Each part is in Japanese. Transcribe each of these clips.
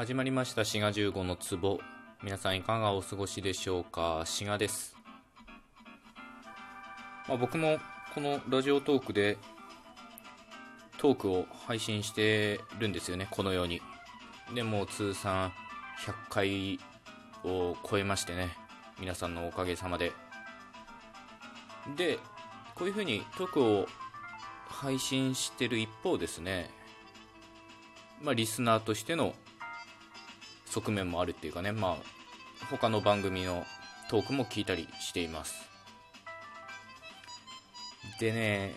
始まりました滋賀15の壺。皆さんいかがお過ごしでしょうか？滋賀です、まあ、僕もこのラジオトークでトークを配信してるんですよねこのように。でも通算100回を超えましてね皆さんのおかげさまで。でこういうふうにトークを配信してる一方ですねまあリスナーとしての側面もあるっていうかねまあ他の番組のトークも聞いたりしています。でね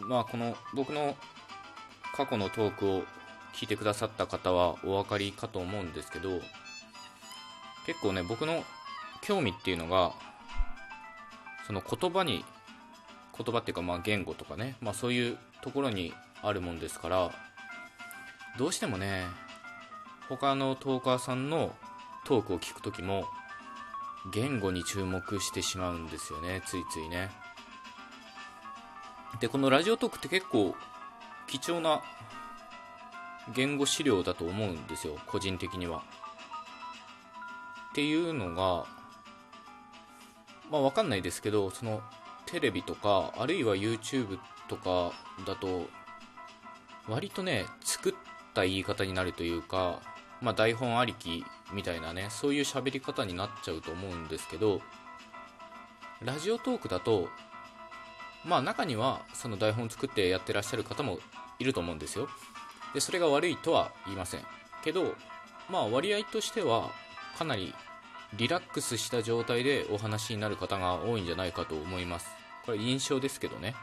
まあこの僕の過去のトークを聞いてくださった方はお分かりかと思うんですけど結構ね僕の興味っていうのがその言葉に言葉っていうかまあ言語とかね、まあ、そういうところにあるもんですからどうしてもね他のトーカーさんのトークを聞く時も言語に注目してしまうんですよね。ついついね。でこのラジオトークって結構貴重な言語資料だと思うんですよ。個人的には。っていうのがまあ分かんないですけどそのテレビとかあるいは YouTube とかだと割とね作った言い方になるというかまあ、台本ありきみたいなねそういう喋り方になっちゃうと思うんですけどラジオトークだとまあ中にはその台本作ってやってらっしゃる方もいると思うんですよ。でそれが悪いとは言いません。けどまあ割合としてはかなりリラックスした状態でお話になる方が多いんじゃないかと思います。これ印象ですけどね。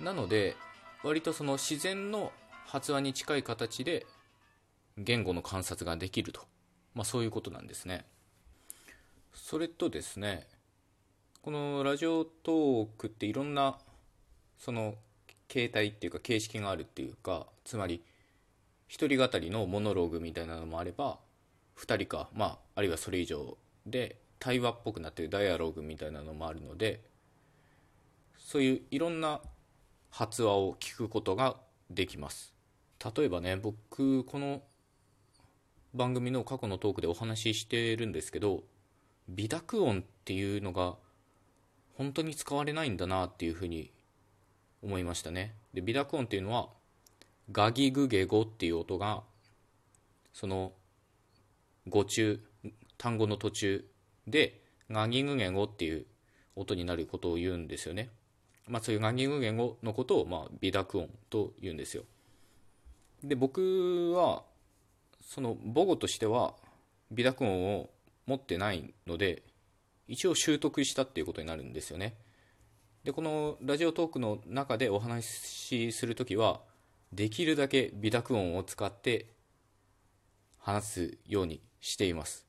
なので割とその自然の発話に近い形で言語の観察ができると、まあ、そういうことなんですね。それとですねこのラジオトークっていろんなその形態っていうか形式があるっていうかつまり一人語りのモノローグみたいなのもあれば2人か、まあ、あるいはそれ以上で対話っぽくなってるダイアログみたいなのもあるのでそういういろんな発話を聞くことができます。例えばね僕この番組の過去のトークでお話ししてるんですけど微濁音っていうのが本当に使われないんだなっていうふうに思いましたね。で微濁音っていうのはガギグゲゴっていう音がその語中単語の途中でガギグゲゴっていう音になることを言うんですよね。まあそういうガギグゲゴのことをまあ微濁音と言うんですよ。で僕はその母語としては微濁音を持ってないので一応習得したっていうことになるんですよね。でこのラジオトークの中でお話しするときはできるだけ微濁音を使って話すようにしています。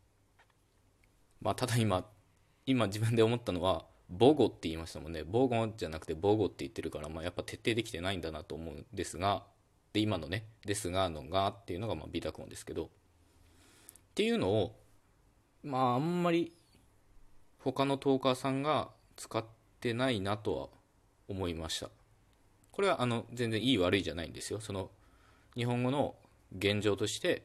まあただ今今自分で思ったのは母語って言いましたもんね。母語じゃなくて母語って言ってるから、まあ、やっぱ徹底できてないんだなと思うんですがで今のね「ですが」の「が」っていうのがまあ微濁音ですけど。っていうのをまああんまり他のトーカーさんが使ってないなとは思いました。これはあの全然いい悪いじゃないんですよ。その日本語の現状として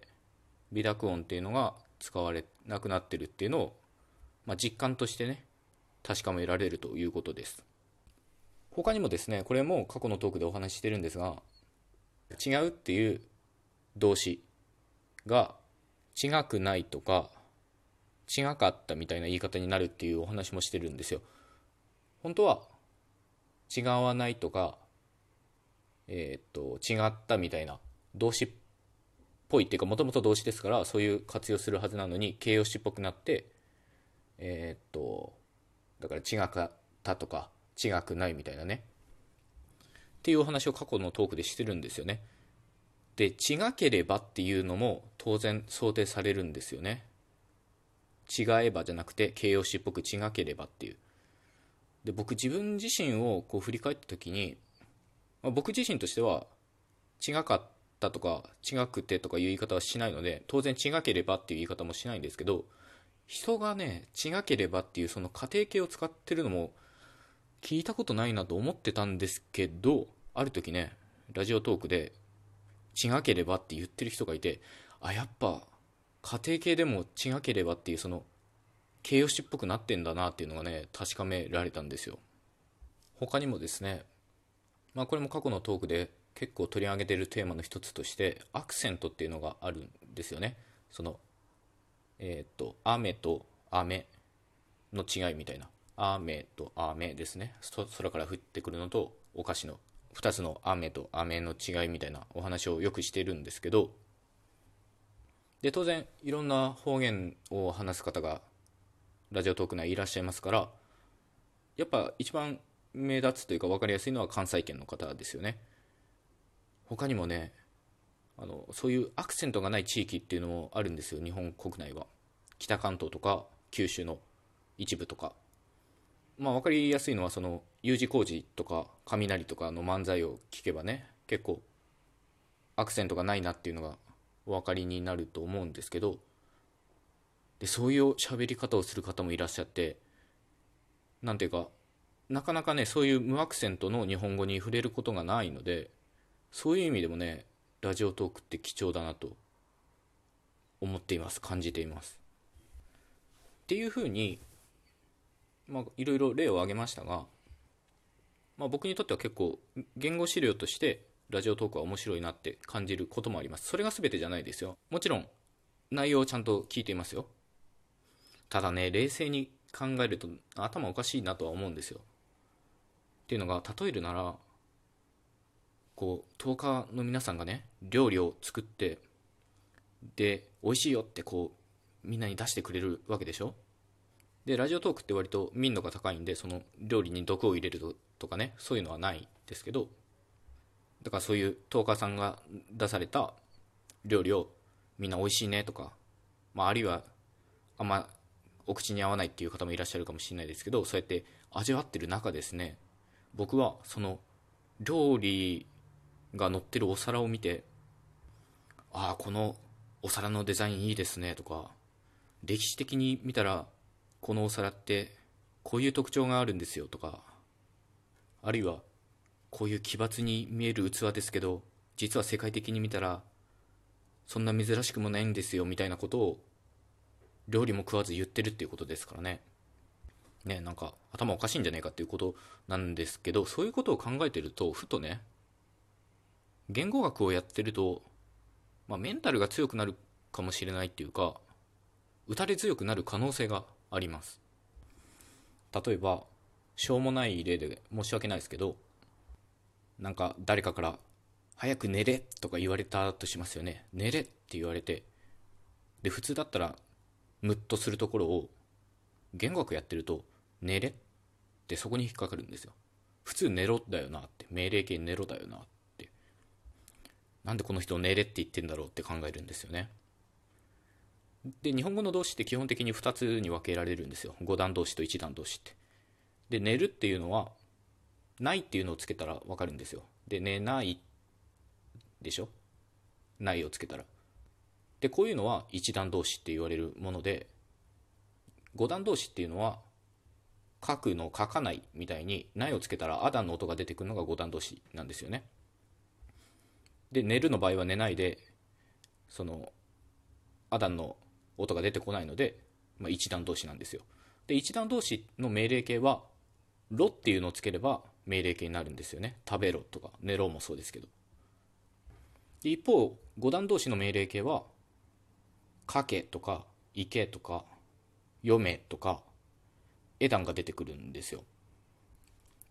微濁音っていうのが使われなくなってるっていうのを、まあ、実感としてね確かめられるということです。他にもですねこれも過去のトークでお話ししてるんですが違うっていう動詞が違くないとか違かったみたいな言い方になるっていうお話もしてるんですよ。本当は違わないとかえっ、と違ったみたいな動詞っぽいっていうかもともと動詞ですからそういう活用するはずなのに形容詞っぽくなってえっ、とだから違かったとか違くないみたいなね。っていうお話を過去のトークでしてるんですよね。で、違ければっていうのも当然想定されるんですよね。違えばじゃなくて形容詞っぽく違ければっていう。で、僕自分自身をこう振り返った時に、まあ、僕自身としては違かったとか違くてとかいう言い方はしないので、当然違ければっていう言い方もしないんですけど、人がね、違ければっていうその仮定形を使ってるのも聞いたことないなと思ってたんですけど、ある時ね、ラジオトークで、違ければって言ってる人がいて、あやっぱ家庭系でも違ければっていうその形容詞っぽくなってんだなっていうのがね確かめられたんですよ。他にもですねまあこれも過去のトークで結構取り上げてるテーマの一つとしてアクセントっていうのがあるんですよね。そのえっ、と雨と雨の違いみたいな。雨と雨ですね。空から降ってくるのとお菓子の2つの雨と雨の違いみたいなお話をよくしてるんですけど。で当然いろんな方言を話す方がラジオトーク内いらっしゃいますからやっぱ一番目立つというか分かりやすいのは関西圏の方ですよね。他にもねあのそういうアクセントがない地域っていうのもあるんですよ日本国内は。北関東とか九州の一部とか。まあ分かりやすいのはその U 字工事とか雷とかの漫才を聞けばね結構アクセントがないなっていうのがお分かりになると思うんですけどでそういう喋り方をする方もいらっしゃって何ていうかなかなかねそういう無アクセントの日本語に触れることがないのでそういう意味でもねラジオトークって貴重だなと思っています感じています。っていうふうにまあいろいろ例を挙げましたが、まあ、僕にとっては結構言語資料としてラジオトークは面白いなって感じることもあります。それが全てじゃないですよ。もちろん内容をちゃんと聞いていますよ。ただね冷静に考えると頭おかしいなとは思うんですよ。っていうのが例えるならこう10日の皆さんがね料理を作ってで美味しいよってこうみんなに出してくれるわけでしょ。でラジオトークって割と民度が高いんでその料理に毒を入れるとかねそういうのはないですけどだからそういう10日さんが出された料理をみんな美味しいねとか、まあ、あるいはあんまお口に合わないっていう方もいらっしゃるかもしれないですけどそうやって味わってる中ですね僕はその料理が載ってるお皿を見てああこのお皿のデザインいいですねとか歴史的に見たらこのお皿ってこういう特徴があるんですよとかあるいはこういう奇抜に見える器ですけど実は世界的に見たらそんな珍しくもないんですよみたいなことを料理も食わず言ってるっていうことですからね。ねなんか頭おかしいんじゃないかっていうことなんですけどそういうことを考えてるとふとね言語学をやってると、まあ、メンタルが強くなるかもしれないっていうか打たれ強くなる可能性があります。例えばしょうもない例で申し訳ないですけどなんか誰かから「早く寝れ」とか言われたとしますよね。寝れって言われてで普通だったらムッとするところを言語学やってると寝れってそこに引っかかるんですよ。普通寝ろだよなって命令形寝ろだよなって。なんでこの人寝れって言ってんだろうって考えるんですよね。で日本語の動詞って基本的に2つに分けられるんですよ。5段動詞と1段動詞って。で寝るっていうのはないっていうのをつけたら分かるんですよ。で寝ないでしょ？ないをつけたら。でこういうのは一段動詞って言われるもので五段動詞っていうのは書くの書かないみたいにないをつけたらアダンの音が出てくるのが五段動詞なんですよね。で寝るの場合は寝ないでそのアダンの音が出てこないので、まあ、一段動詞なんですよ。で一段動詞の命令形はろっていうのをつければ命令形になるんですよね。食べろとか寝ろもそうですけど。で一方五段動詞の命令形は書けとか行けとか読めとか絵段が出てくるんですよ。っ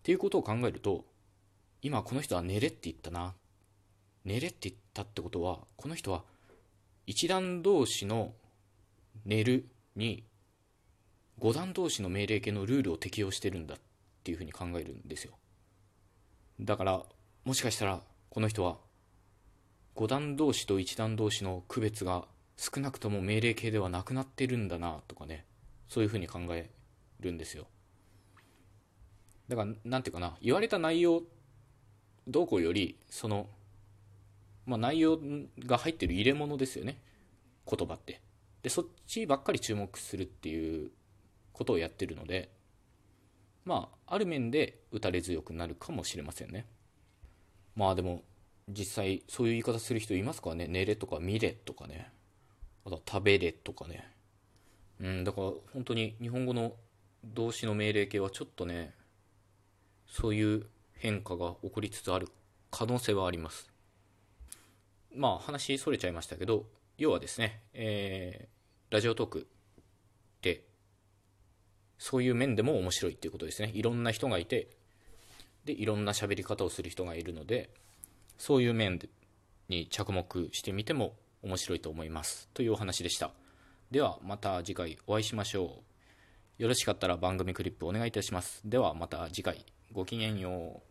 ていうことを考えると今この人は寝れって言ったな。寝れって言ったってことはこの人は一段同士の寝るに五段同士の命令形のルールを適用してるんだっていうふうに考えるんですよ。だからもしかしたらこの人は五段同士と一段同士の区別が少なくとも命令形ではなくなってるんだなとかねそういうふうに考えるんですよ。だから何ていうかな言われた内容どうこうよりそのまあ、内容が入ってる入れ物ですよね。言葉って。でそっちばっかり注目するっていうことをやってるのでまあある面で打たれ強くなるかもしれませんね。まあでも実際そういう言い方する人いますかね。寝れとか見れとかね。あと食べれとかね。うんだから本当に日本語の動詞の命令形はちょっとねそういう変化が起こりつつある可能性はあります。まあ話それちゃいましたけど要はですね、えー、ラジオトークってそういう面でも面白いっていうことですね。いろんな人がいてでいろんな喋り方をする人がいるのでそういう面に着目してみても面白いと思います。というお話でした。ではまた次回お会いしましょう。よろしかったら番組クリップお願いいたします。ではまた次回。ごきげんよう。